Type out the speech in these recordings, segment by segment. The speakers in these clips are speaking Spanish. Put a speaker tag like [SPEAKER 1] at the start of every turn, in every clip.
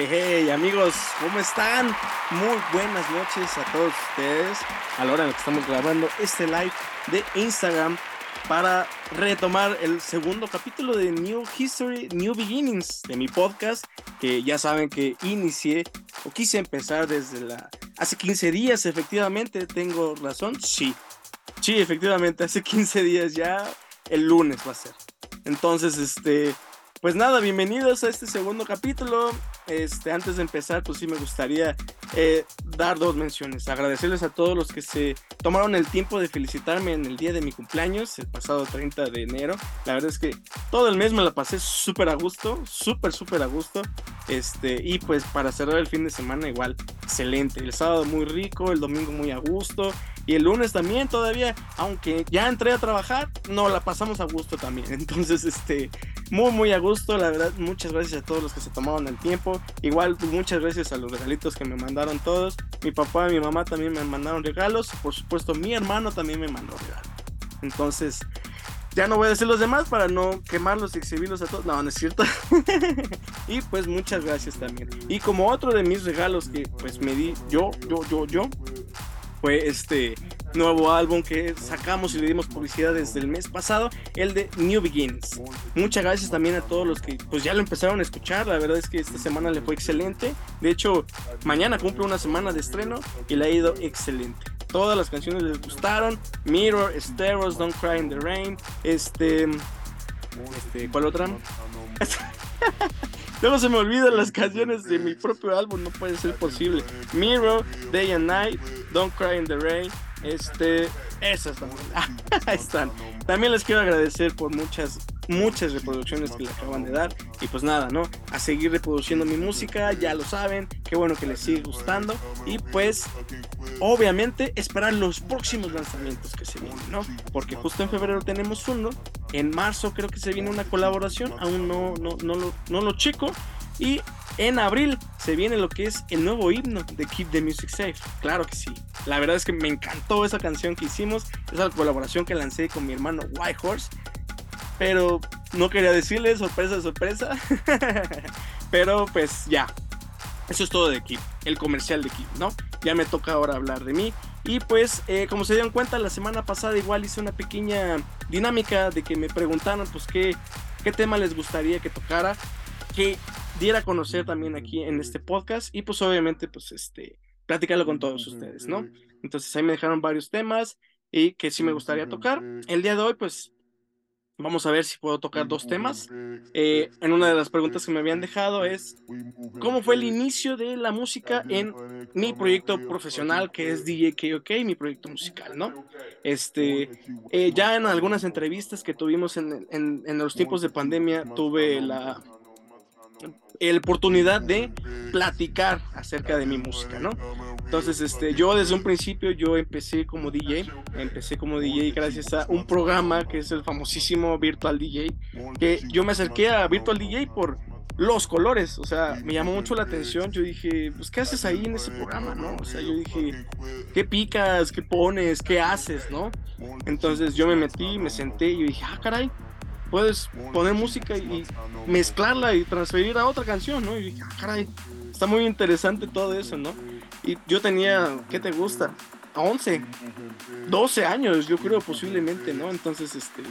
[SPEAKER 1] Hey, amigos, ¿cómo están? Muy buenas noches a todos ustedes a la hora en la que estamos grabando este live de Instagram para retomar el segundo capítulo de New History, New Beginnings de mi podcast, que ya saben que inicié o quise empezar desde la... Hace 15 días, efectivamente, ¿tengo razón? Sí, sí, efectivamente, hace 15 días ya, el lunes va a ser. Entonces, este, pues nada, bienvenidos a este segundo capítulo. Este, antes de empezar, pues sí me gustaría eh, dar dos menciones. Agradecerles a todos los que se tomaron el tiempo de felicitarme en el día de mi cumpleaños, el pasado 30 de enero. La verdad es que todo el mes me la pasé súper a gusto, súper, súper a gusto. Este, y pues para cerrar el fin de semana igual, excelente. El sábado muy rico, el domingo muy a gusto. Y el lunes también todavía, aunque ya entré a trabajar, no la pasamos a gusto también. Entonces, este, muy, muy a gusto. La verdad, muchas gracias a todos los que se tomaron el tiempo. Igual, pues, muchas gracias a los regalitos que me mandaron todos. Mi papá y mi mamá también me mandaron regalos. Por supuesto, mi hermano también me mandó regalos. Entonces, ya no voy a decir los demás para no quemarlos y exhibirlos a todos. No, no es cierto. y pues muchas gracias también. Y como otro de mis regalos que pues me di yo, yo, yo, yo, fue este nuevo álbum que sacamos y le dimos publicidad desde el mes pasado, el de New Begins. Muchas gracias también a todos los que pues ya lo empezaron a escuchar, la verdad es que esta semana le fue excelente. De hecho, mañana cumple una semana de estreno y le ha ido excelente. Todas las canciones les gustaron. Mirror, Steros, Don't Cry in the Rain, este este, ¿cuál otra? Luego se me olvidan las canciones de mi propio álbum, no puede ser posible. Mirror, Day and Night, Don't Cry in the Rain, este, esas. Ahí están. También les quiero agradecer por muchas, muchas reproducciones que le acaban de dar. Y pues nada, ¿no? A seguir reproduciendo mi música, ya lo saben. Qué bueno que les sigue gustando. Y pues, obviamente, esperar los próximos lanzamientos que se vienen, ¿no? Porque justo en febrero tenemos uno. En marzo creo que se viene una colaboración. Aún no, no, no, lo, no lo checo. Y en abril se viene lo que es el nuevo himno de Keep the Music Safe. Claro que sí. La verdad es que me encantó esa canción que hicimos, esa colaboración que lancé con mi hermano White Horse. Pero no quería decirle, sorpresa, sorpresa. Pero pues ya. Eso es todo de Keep, el comercial de Keep, ¿no? Ya me toca ahora hablar de mí. Y pues, eh, como se dieron cuenta, la semana pasada igual hice una pequeña dinámica de que me preguntaron, pues, qué, qué tema les gustaría que tocara. Que diera a conocer también aquí en este podcast y pues obviamente pues este platicarlo con todos ustedes, ¿no? Entonces ahí me dejaron varios temas y que sí me gustaría tocar. El día de hoy pues vamos a ver si puedo tocar dos temas. Eh, en una de las preguntas que me habían dejado es cómo fue el inicio de la música en mi proyecto profesional que es DJ KOK, mi proyecto musical, ¿no? Este, eh, ya en algunas entrevistas que tuvimos en, en, en los tiempos de pandemia tuve la la oportunidad de platicar acerca de mi música, ¿no? Entonces, este, yo desde un principio yo empecé como DJ, empecé como DJ gracias a un programa que es el famosísimo Virtual DJ, que yo me acerqué a Virtual DJ por los colores, o sea, me llamó mucho la atención, yo dije, pues, ¿qué haces ahí en ese programa, no? O sea, yo dije, ¿qué picas, qué pones, qué haces, no? Entonces yo me metí, me senté y yo dije, ah, caray, puedes poner música y mezclarla y transferir a otra canción, ¿no? Y dije, ah, caray, está muy interesante todo eso, ¿no? Y yo tenía, ¿qué te gusta? 11, 12 años, yo creo posiblemente, ¿no? Entonces, este,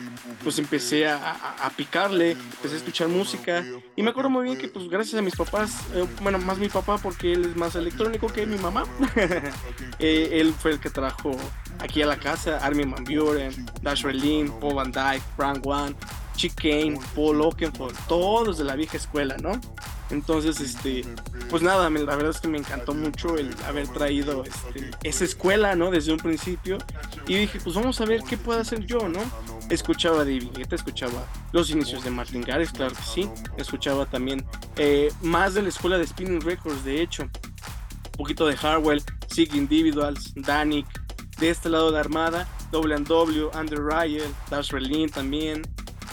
[SPEAKER 1] pues empecé a, picarle, empecé a escuchar música y me acuerdo muy bien que, pues gracias a mis papás, eh, bueno, más mi papá porque él es más electrónico que mi mamá, eh, él fue el que trajo aquí a la casa Armin Van Buren, Dash Berlin, Paul Van Dyke, Frank One, Chick Kane, Paul Oakenfold, todos de la vieja escuela, ¿no? Entonces, este, pues nada, la verdad es que me encantó mucho el haber traído este, esa escuela, ¿no? Desde un principio. Y dije, pues vamos a ver qué puedo hacer yo, ¿no? Escuchaba a David escuchaba los inicios de Martin Garrix, claro que sí. Escuchaba también eh, más de la escuela de Spinning Records, de hecho. Un poquito de Harwell, Sig Individuals, Danik. De este lado de Armada, W&W, Andrew Ryan, Dash Berlin también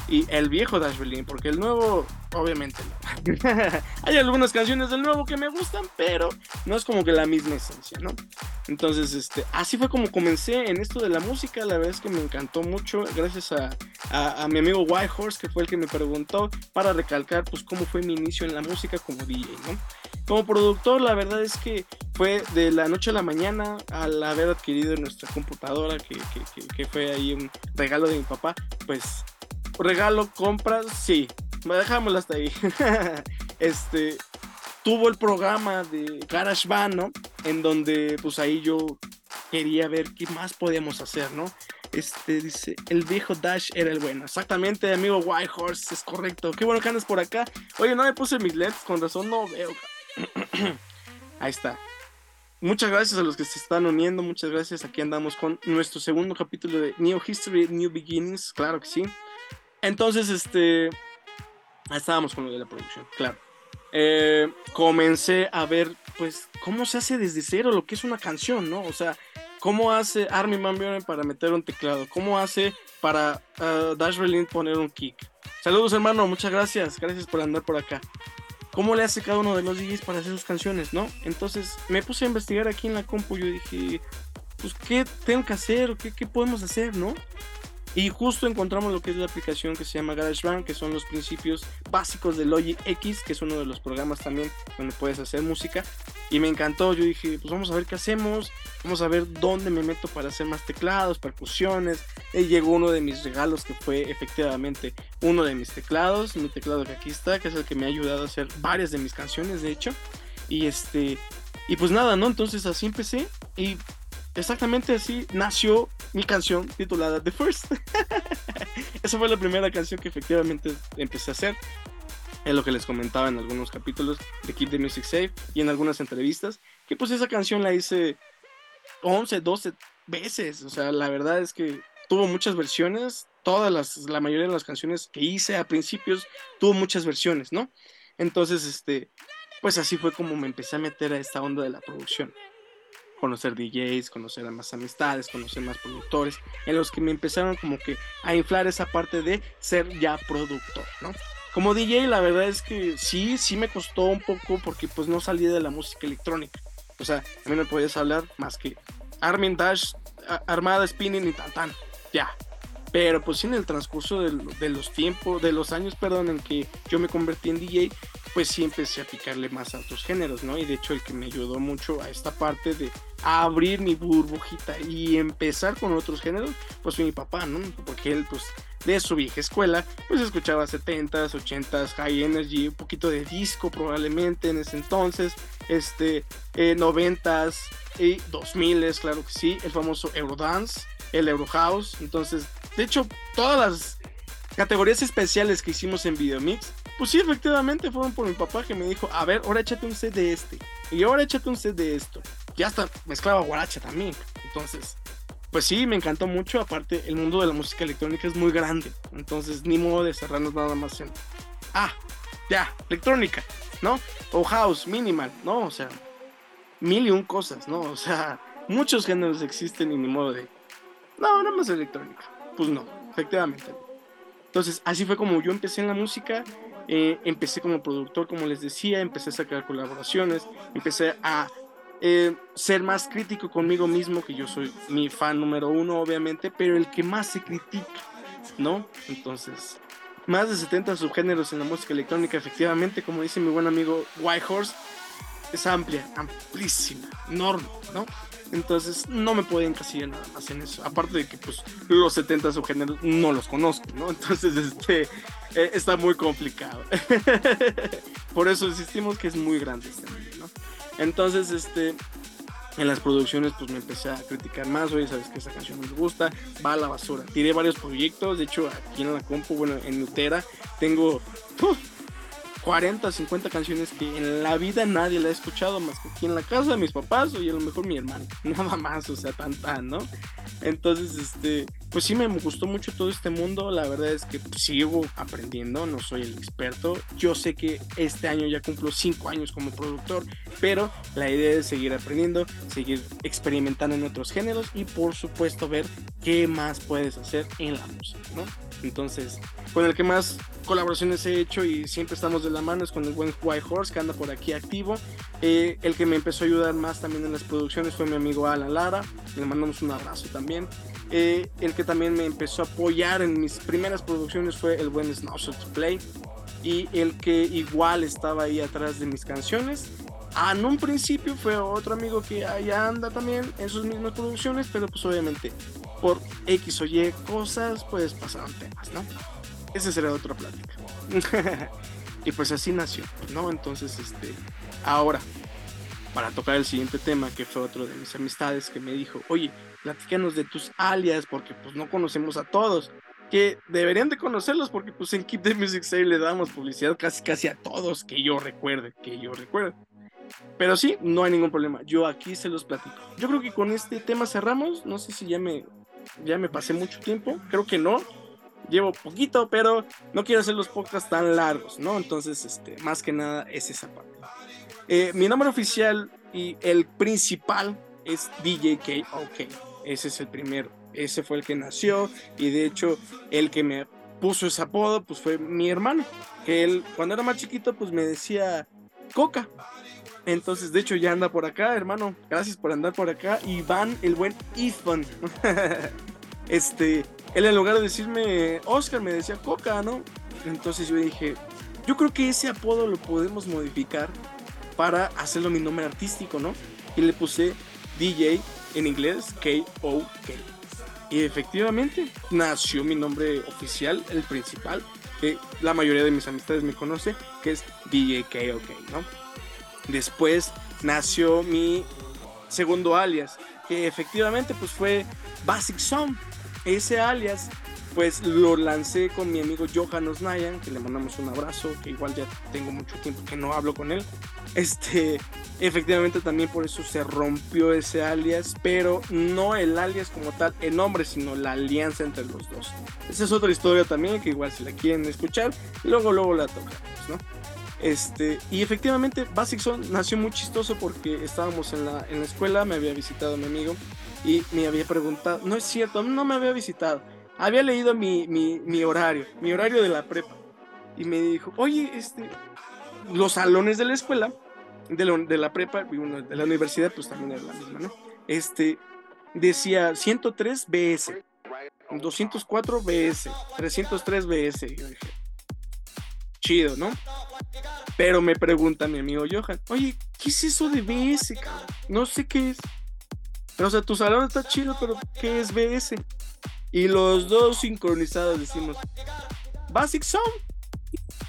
[SPEAKER 1] y el viejo Dash Berlin, porque el nuevo, obviamente no. Hay algunas canciones del nuevo que me gustan, pero no es como que la misma esencia, ¿no? Entonces, este, así fue como comencé en esto de la música. La verdad es que me encantó mucho. Gracias a, a, mi amigo White Horse, que fue el que me preguntó para recalcar, pues, cómo fue mi inicio en la música como DJ, ¿no? Como productor, la verdad es que fue de la noche a la mañana al haber adquirido nuestra computadora, que, que, que fue ahí un regalo de mi papá, pues regalo, compras, sí, dejámoslo hasta ahí. este, tuvo el programa de GarageBand, ¿no? En donde pues ahí yo quería ver qué más podíamos hacer, ¿no? Este dice, el viejo Dash era el bueno. Exactamente, amigo White Horse, es correcto. Qué bueno que andas por acá. Oye, no me puse mis leds, con razón no veo. ahí está. Muchas gracias a los que se están uniendo, muchas gracias. Aquí andamos con nuestro segundo capítulo de New History, New Beginnings, claro que sí. Entonces, este, estábamos con lo de la producción, claro. Eh, comencé a ver, pues, cómo se hace desde cero lo que es una canción, ¿no? O sea, cómo hace Armin Van Buren para meter un teclado, cómo hace para uh, Dash Berlin poner un kick. Saludos, hermano, muchas gracias, gracias por andar por acá. ¿Cómo le hace cada uno de los DJs para hacer sus canciones, no? Entonces me puse a investigar aquí en la compu. Yo dije, pues, ¿qué tengo que hacer? ¿Qué, qué podemos hacer, no? Y justo encontramos lo que es la aplicación que se llama GarageBand, que son los principios básicos de Logic X, que es uno de los programas también donde puedes hacer música. Y me encantó, yo dije, pues vamos a ver qué hacemos, vamos a ver dónde me meto para hacer más teclados, percusiones. Y llegó uno de mis regalos que fue efectivamente uno de mis teclados, mi teclado que aquí está, que es el que me ha ayudado a hacer varias de mis canciones, de hecho. Y este, y pues nada, ¿no? Entonces así empecé y exactamente así nació mi canción titulada The First. Esa fue la primera canción que efectivamente empecé a hacer. Es lo que les comentaba en algunos capítulos de Keep the Music Safe y en algunas entrevistas. Que pues esa canción la hice 11, 12 veces. O sea, la verdad es que tuvo muchas versiones. Todas las, la mayoría de las canciones que hice a principios tuvo muchas versiones, ¿no? Entonces, este, pues así fue como me empecé a meter a esta onda de la producción conocer DJs, conocer a más amistades, conocer más productores, en los que me empezaron como que a inflar esa parte de ser ya productor, ¿no? Como DJ la verdad es que sí, sí me costó un poco porque pues no salí de la música electrónica. O sea, a mí no podías hablar más que Armin Dash, Armada Spinning y tan tan. Ya, pero pues en el transcurso de, los tiempos, de los años, perdón, en que yo me convertí en DJ, pues sí empecé a picarle más a otros géneros, ¿no? Y de hecho el que me ayudó mucho a esta parte de abrir mi burbujita y empezar con otros géneros, pues fue mi papá, ¿no? Porque él, pues, de su vieja escuela, pues escuchaba 70s, 80s, high energy, un poquito de disco probablemente en ese entonces, este, 90s y 2000s, claro que sí, el famoso Eurodance, el Eurohouse, entonces de hecho, todas las categorías especiales que hicimos en Videomix, pues sí, efectivamente fueron por mi papá que me dijo, a ver, ahora échate un set de este. Y ahora échate un set de esto. Ya hasta mezclaba guaracha también. Entonces, pues sí, me encantó mucho. Aparte, el mundo de la música electrónica es muy grande. Entonces, ni modo de cerrarnos nada más en... Ah, ya, electrónica, ¿no? O house, minimal, ¿no? O sea, mil y un cosas, ¿no? O sea, muchos géneros existen y ni modo de... No, nada más electrónica pues no, efectivamente. Entonces, así fue como yo empecé en la música. Eh, empecé como productor, como les decía, empecé a sacar colaboraciones, empecé a eh, ser más crítico conmigo mismo, que yo soy mi fan número uno, obviamente, pero el que más se critica, ¿no? Entonces, más de 70 subgéneros en la música electrónica, efectivamente, como dice mi buen amigo White Horse, es amplia, amplísima, enorme, ¿no? Entonces no me pueden encasillar nada más en eso. Aparte de que pues los 70 subgéneros no los conozco, ¿no? Entonces este eh, está muy complicado. Por eso insistimos que es muy grande este mundo, ¿no? Entonces este en las producciones pues me empecé a criticar más, oye, sabes que esa canción no me gusta, va a la basura. Tiré varios proyectos, de hecho aquí en la compu, bueno, en Nutera tengo 40, 50 canciones que en la vida nadie la ha escuchado más que aquí en la casa de mis papás o y a lo mejor mi hermano. Nada más, o sea, tan ¿no? Entonces, este, pues sí me gustó mucho todo este mundo. La verdad es que sigo aprendiendo, no soy el experto. Yo sé que este año ya cumplo 5 años como productor, pero la idea es seguir aprendiendo, seguir experimentando en otros géneros y por supuesto ver qué más puedes hacer en la música, ¿no? Entonces, con el que más colaboraciones he hecho y siempre estamos de la mano es con el buen White Horse que anda por aquí activo. Eh, el que me empezó a ayudar más también en las producciones fue mi amigo Alan Lara. Le mandamos un abrazo también. Eh, el que también me empezó a apoyar en mis primeras producciones fue el buen Snowshot Play. Y el que igual estaba ahí atrás de mis canciones. Ah, en un principio fue otro amigo que allá anda también en sus mismas producciones, pero pues obviamente por X o Y cosas, pues pasaron temas, ¿no? Esa será otra plática. y pues así nació, ¿no? Entonces, este, ahora, para tocar el siguiente tema, que fue otro de mis amistades que me dijo, oye, platícanos de tus alias, porque pues no conocemos a todos. Que deberían de conocerlos porque pues en Keep the Music Sale le damos publicidad casi casi a todos que yo recuerde, que yo recuerde. Pero sí, no hay ningún problema. Yo aquí se los platico. Yo creo que con este tema cerramos. No sé si ya me, ya me pasé mucho tiempo. Creo que no llevo poquito, pero no quiero hacer los podcasts tan largos, ¿no? Entonces, este, más que nada es esa parte. Eh, mi nombre oficial y el principal es DJ OK. Ese es el primero. Ese fue el que nació y de hecho el que me puso ese apodo pues fue mi hermano, que él cuando era más chiquito pues me decía Coca. Entonces, de hecho, ya anda por acá, hermano. Gracias por andar por acá. Iván, el buen Ethan. este, él en lugar de decirme Oscar, me decía Coca, ¿no? Entonces yo dije, yo creo que ese apodo lo podemos modificar para hacerlo mi nombre artístico, ¿no? Y le puse DJ en inglés, K-O-K. Y efectivamente nació mi nombre oficial, el principal, que la mayoría de mis amistades me conoce, que es DJ K-O-K, ¿no? Después nació mi segundo alias, que efectivamente pues fue Basic Song ese alias, pues lo lancé con mi amigo Johan Osnayan, que le mandamos un abrazo, que igual ya tengo mucho tiempo que no hablo con él. Este, efectivamente también por eso se rompió ese alias, pero no el alias como tal, el nombre, sino la alianza entre los dos. Esa es otra historia también, que igual si la quieren escuchar, luego, luego la tocamos, ¿no? Este, y efectivamente, Basic nació muy chistoso porque estábamos en la, en la escuela, me había visitado mi amigo y me había preguntado, no es cierto, no me había visitado, había leído mi, mi, horario, mi horario de la prepa, y me dijo, oye, este, los salones de la escuela, de la, de la prepa, de la universidad, pues también era la misma, ¿no? Este, decía 103 BS, 204 BS, 303 BS, y yo dije, chido, ¿no? Pero me pregunta mi amigo Johan, oye, ¿qué es eso de BS, cabrón? No sé qué es. Pero, o sea, tu salón está chido, pero ¿qué es BS? Y los dos sincronizados decimos, Basic Song.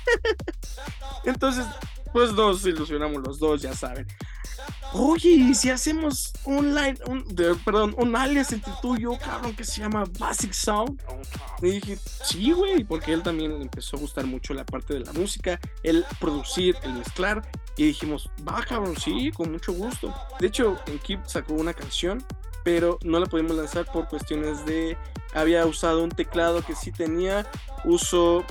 [SPEAKER 1] Entonces, pues nos ilusionamos los dos, ya saben. Oye, si hacemos un line, un, perdón, un alias entre tú y yo, cabrón, que se llama Basic Sound. Y dije, sí, güey, porque él también empezó a gustar mucho la parte de la música, el producir, el mezclar. Y dijimos, va, cabrón, sí, con mucho gusto. De hecho, en Keep sacó una canción, pero no la pudimos lanzar por cuestiones de. Había usado un teclado que sí tenía uso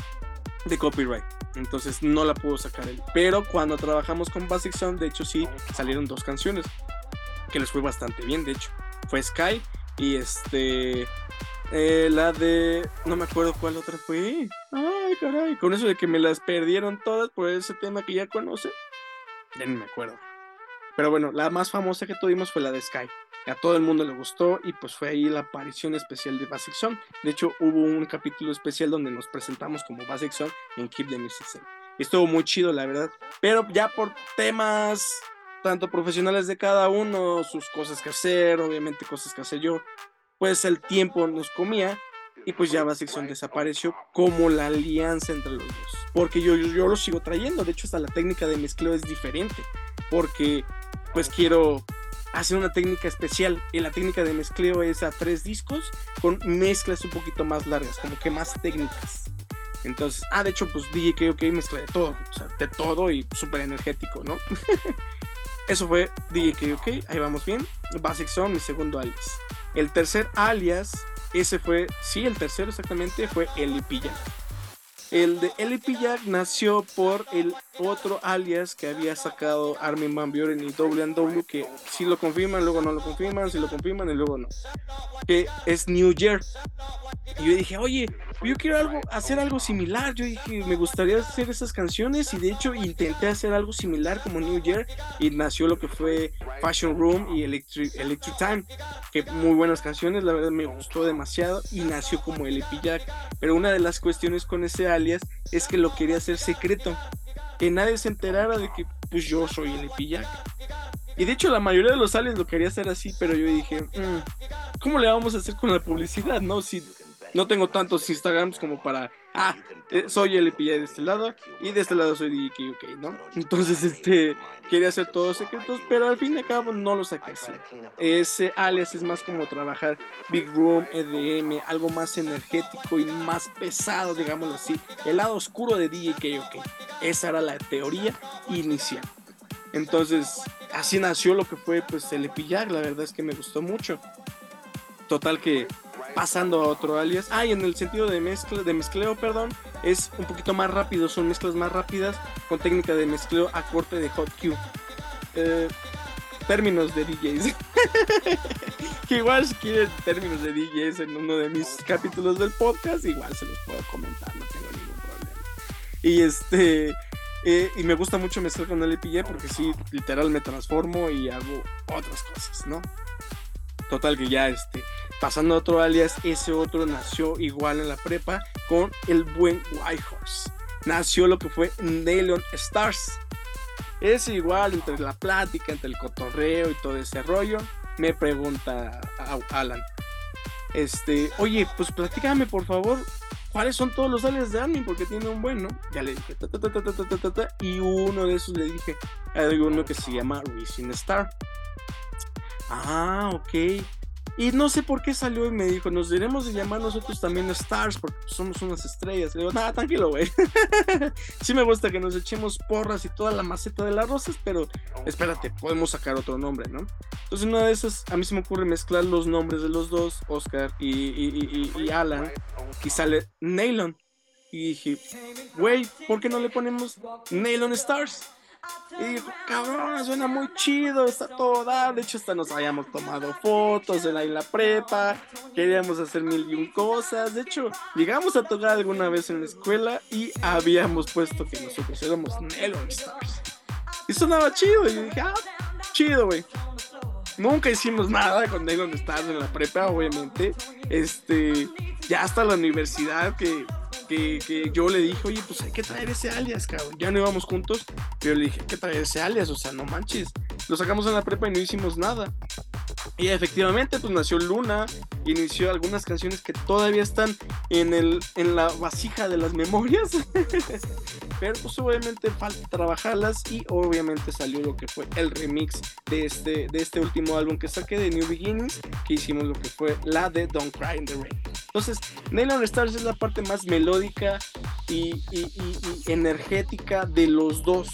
[SPEAKER 1] de copyright. Entonces no la pudo sacar él. Pero cuando trabajamos con Basic Sound, de hecho sí salieron dos canciones. Que les fue bastante bien, de hecho. Fue Sky y este... Eh, la de... No me acuerdo cuál otra fue. Ay, caray. Con eso de que me las perdieron todas por ese tema que ya conocen. Ya ni me acuerdo. Pero bueno, la más famosa que tuvimos fue la de Sky a todo el mundo le gustó y pues fue ahí la aparición especial de Basic Song. De hecho, hubo un capítulo especial donde nos presentamos como Basic Song en Keep the Music Estuvo muy chido, la verdad. Pero ya por temas tanto profesionales de cada uno, sus cosas que hacer, obviamente cosas que hacer yo, pues el tiempo nos comía y pues ya Song desapareció como la alianza entre los dos. Porque yo, yo, yo lo sigo trayendo, de hecho hasta la técnica de mezcleo es diferente, porque pues quiero hacer una técnica especial. Y la técnica de mezcleo es a tres discos con mezclas un poquito más largas, como que más técnicas. Entonces, ah, de hecho, pues DJ KOK mezcla de todo, o sea, de todo y súper energético, ¿no? Eso fue DJ KOK, ahí vamos bien. Basic Sound, mi segundo alias. El tercer alias, ese fue, sí, el tercero exactamente, fue Eli Jack. El de Eli Jack nació por el otro alias que había sacado Armin Van Buren y WW que si lo confirman, luego no lo confirman, si lo confirman y luego no. Que es New Year. Y yo dije, oye, yo quiero algo, hacer algo similar. Yo dije, me gustaría hacer esas canciones y de hecho intenté hacer algo similar como New Year y nació lo que fue Fashion Room y Electric, Electric Time, que muy buenas canciones, la verdad me gustó demasiado y nació como el Jack. Pero una de las cuestiones con ese alias es que lo quería hacer secreto, que nadie se enterara de que pues yo soy el. Y de hecho la mayoría de los aliens lo quería hacer así, pero yo dije, mm, ¿cómo le vamos a hacer con la publicidad? No, si no tengo tantos Instagrams como para, ah, eh, soy el EPI de este lado y de este lado soy DJ OK, ¿no? Entonces, este, quería hacer todos secretos, pero al fin y al cabo no lo saqué así. Ese alias es más como trabajar Big Room, EDM, algo más energético y más pesado, digámoslo así. El lado oscuro de DJ OK. Esa era la teoría inicial. Entonces, así nació lo que fue pues el Epillac, la verdad es que me gustó mucho. Total que pasando a otro alias. Ah, y en el sentido de mezcla, de mezcleo, perdón, es un poquito más rápido, son mezclas más rápidas con técnica de mezcleo a corte de hot cue. Eh, términos de DJs. que igual si quieren términos de DJs en uno de mis capítulos del podcast, igual se los puedo comentar, no tengo ningún problema. Y este... Eh, y me gusta mucho mezclar con EPJ porque sí, literal me transformo y hago otras cosas, ¿no? Total que ya este, pasando a otro alias, ese otro nació igual en la prepa con el buen Whitehorse. Nació lo que fue Neon Stars. Es igual entre la plática, entre el cotorreo y todo ese rollo. Me pregunta Alan. Este, oye, pues platícame por favor, ¿cuáles son todos los alias de Armin? Porque tiene un buen, ¿no? Ya le dije, y uno de esos le dije, hay uno que se llama Rising Star. Ah, ok. Y no sé por qué salió y me dijo, nos diremos de llamar nosotros también Stars porque somos unas estrellas. Le digo, nada, tranquilo, güey. sí me gusta que nos echemos porras y toda la maceta de las rosas, pero espérate, podemos sacar otro nombre, ¿no? Entonces una de esas, a mí se me ocurre mezclar los nombres de los dos, Oscar y, y, y, y Alan, y sale Nailon. Y dije, güey, ¿por qué no le ponemos Nailon Stars? Y cabrón, suena muy chido, está todo De hecho, hasta nos habíamos tomado fotos en la, la prepa, queríamos hacer mil y un cosas. De hecho, llegamos a tocar alguna vez en la escuela y habíamos puesto que nosotros éramos Nelon Stars. Y sonaba chido. Y dije, ah, chido, güey. Nunca hicimos nada con Nelon Stars en la prepa, obviamente. Este, ya hasta la universidad que que, yo le dije, oye, pues hay que traer ese alias, cabrón. Ya no íbamos juntos, pero le dije, hay que traer ese alias, o sea, no manches. Lo sacamos en la prepa y no hicimos nada. Y efectivamente, pues nació Luna, inició algunas canciones que todavía están en, el, en la vasija de las memorias. Pero pues obviamente falta trabajarlas y obviamente salió lo que fue el remix de este, de este último álbum que saqué de New Beginnings, que hicimos lo que fue la de Don't Cry in the Rain. Entonces, Nylon Stars es la parte más melódica y, energética de los dos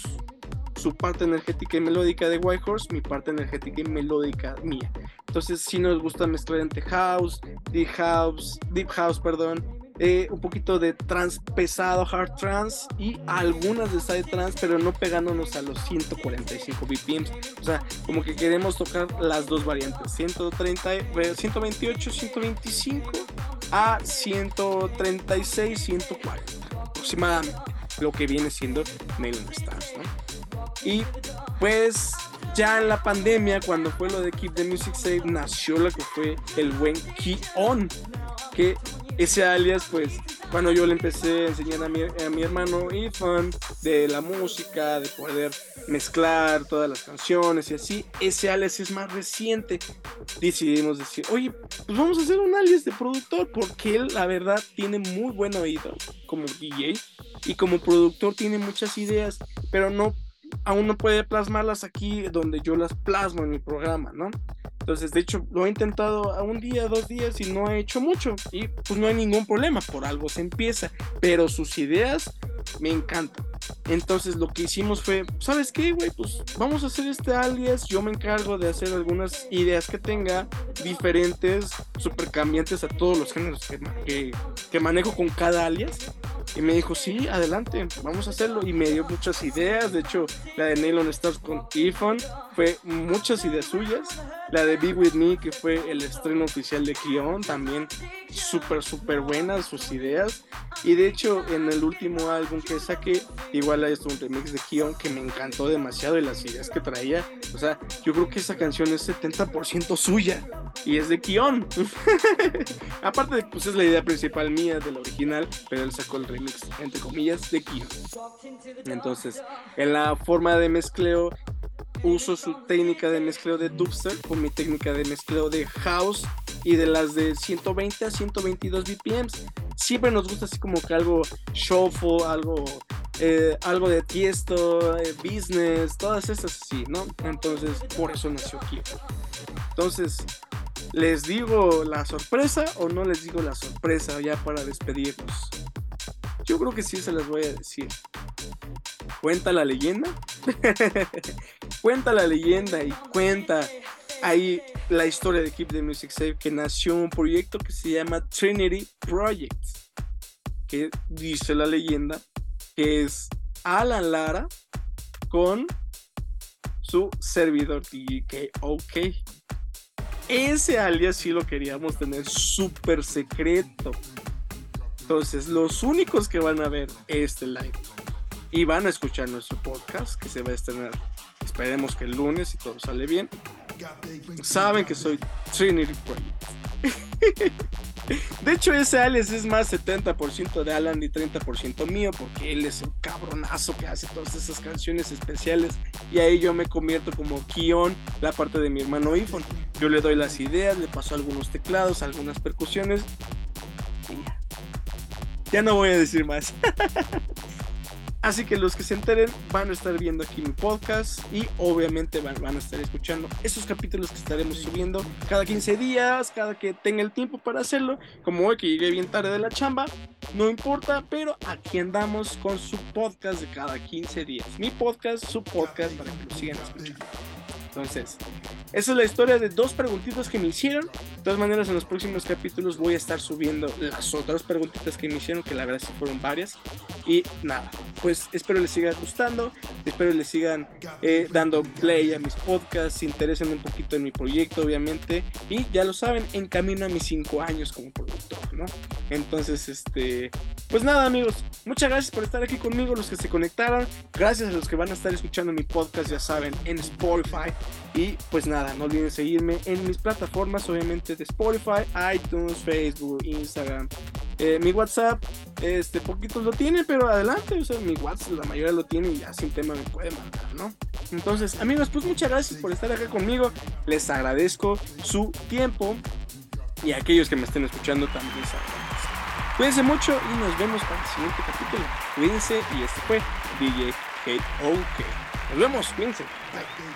[SPEAKER 1] su parte energética y melódica de Whitehorse, mi parte energética y melódica mía. Entonces, si nos gusta mezclar entre house, deep house, deep house, perdón, eh, un poquito de trans pesado, hard trance y algunas de side trance, pero no pegándonos a los 145 BPM. O sea, como que queremos tocar las dos variantes, 130, 128, 125 a 136, 140 aproximadamente, lo que viene siendo Million Stars, ¿no? Y pues ya en la pandemia, cuando fue lo de Keep the Music Safe, nació lo que fue el buen Key On, que ese alias, pues, cuando yo le empecé a enseñar a mi, a mi hermano Ethan de la música, de poder mezclar todas las canciones y así, ese alias es más reciente. Decidimos decir, oye, pues vamos a hacer un alias de productor, porque él, la verdad, tiene muy buen oído como DJ y como productor tiene muchas ideas, pero no aún no puede plasmarlas aquí donde yo las plasmo en mi programa, ¿no? Entonces, de hecho, lo he intentado a un día, dos días y no he hecho mucho. Y pues no hay ningún problema, por algo se empieza. Pero sus ideas me encantan. Entonces lo que hicimos fue, ¿sabes qué, güey? Pues vamos a hacer este alias. Yo me encargo de hacer algunas ideas que tenga diferentes, super cambiantes a todos los géneros que, que manejo con cada alias. Y me dijo, sí, adelante, vamos a hacerlo. Y me dio muchas ideas. De hecho, la de Nylon Stars con Ifon fue muchas ideas suyas. La de Be With Me, que fue el estreno oficial de Kion, también súper, súper buenas sus ideas. Y de hecho, en el último álbum que saqué, igual hay un remix de Kion que me encantó demasiado y las ideas que traía. O sea, yo creo que esa canción es 70% suya y es de Kion. Aparte de pues, es la idea principal mía del original, pero él sacó el remix, entre comillas, de Kion. Entonces, en la forma de mezcleo uso su técnica de mezcleo de dubstep con mi técnica de mezcleo de house y de las de 120 a 122 BPMs. Siempre nos gusta así como que algo shuffle, algo, eh, algo de tiesto, eh, business, todas esas así, ¿no? Entonces, por eso nació Kiefer. Entonces, ¿les digo la sorpresa o no les digo la sorpresa ya para despedirnos? Yo creo que sí se las voy a decir. Cuenta la leyenda. cuenta la leyenda y cuenta ahí la historia de Keep the Music Safe que nació un proyecto que se llama Trinity Project. Que dice la leyenda que es Alan Lara con su servidor DJ OK. Ese alias sí lo queríamos tener súper secreto. Entonces, los únicos que van a ver este live y van a escuchar nuestro podcast que se va a estrenar, esperemos que el lunes, si todo sale bien, saben que soy Trinity Project. De hecho, ese alias es más 70% de Alan y 30% mío, porque él es un cabronazo que hace todas esas canciones especiales. Y ahí yo me convierto como Kion, la parte de mi hermano Ifon. Yo le doy las ideas, le paso algunos teclados, algunas percusiones. Ya no voy a decir más. Así que los que se enteren van a estar viendo aquí mi podcast y obviamente van, a estar escuchando esos capítulos que estaremos subiendo cada 15 días, cada que tenga el tiempo para hacerlo. Como hoy que llegué bien tarde de la chamba, no importa, pero aquí andamos con su podcast de cada 15 días. Mi podcast, su podcast para que lo sigan escuchando. Entonces, esa es la historia de dos preguntitas que me hicieron. De todas maneras, en los próximos capítulos voy a estar subiendo las otras preguntitas que me hicieron, que la verdad sí fueron varias. Y nada, pues espero les siga gustando, espero les sigan eh, dando play a mis podcasts, se interesen un poquito en mi proyecto, obviamente. Y ya lo saben, en camino a mis cinco años como productor, ¿no? Entonces, este, pues nada, amigos, muchas gracias por estar aquí conmigo, los que se conectaron. Gracias a los que van a estar escuchando mi podcast, ya saben, en Spotify. Y pues nada, no olviden seguirme en mis plataformas, obviamente de Spotify, iTunes, Facebook, Instagram. Eh, mi WhatsApp, este, poquitos lo tienen, pero adelante, o sea, mi WhatsApp la mayoría lo tiene y ya sin tema me puede mandar, ¿no? Entonces, amigos, pues muchas gracias por estar acá conmigo. Les agradezco su tiempo y aquellos que me estén escuchando también agradezco. Cuídense mucho y nos vemos para el siguiente capítulo. Cuídense y este fue DJ KOK. Nos vemos, cuídense. Bye.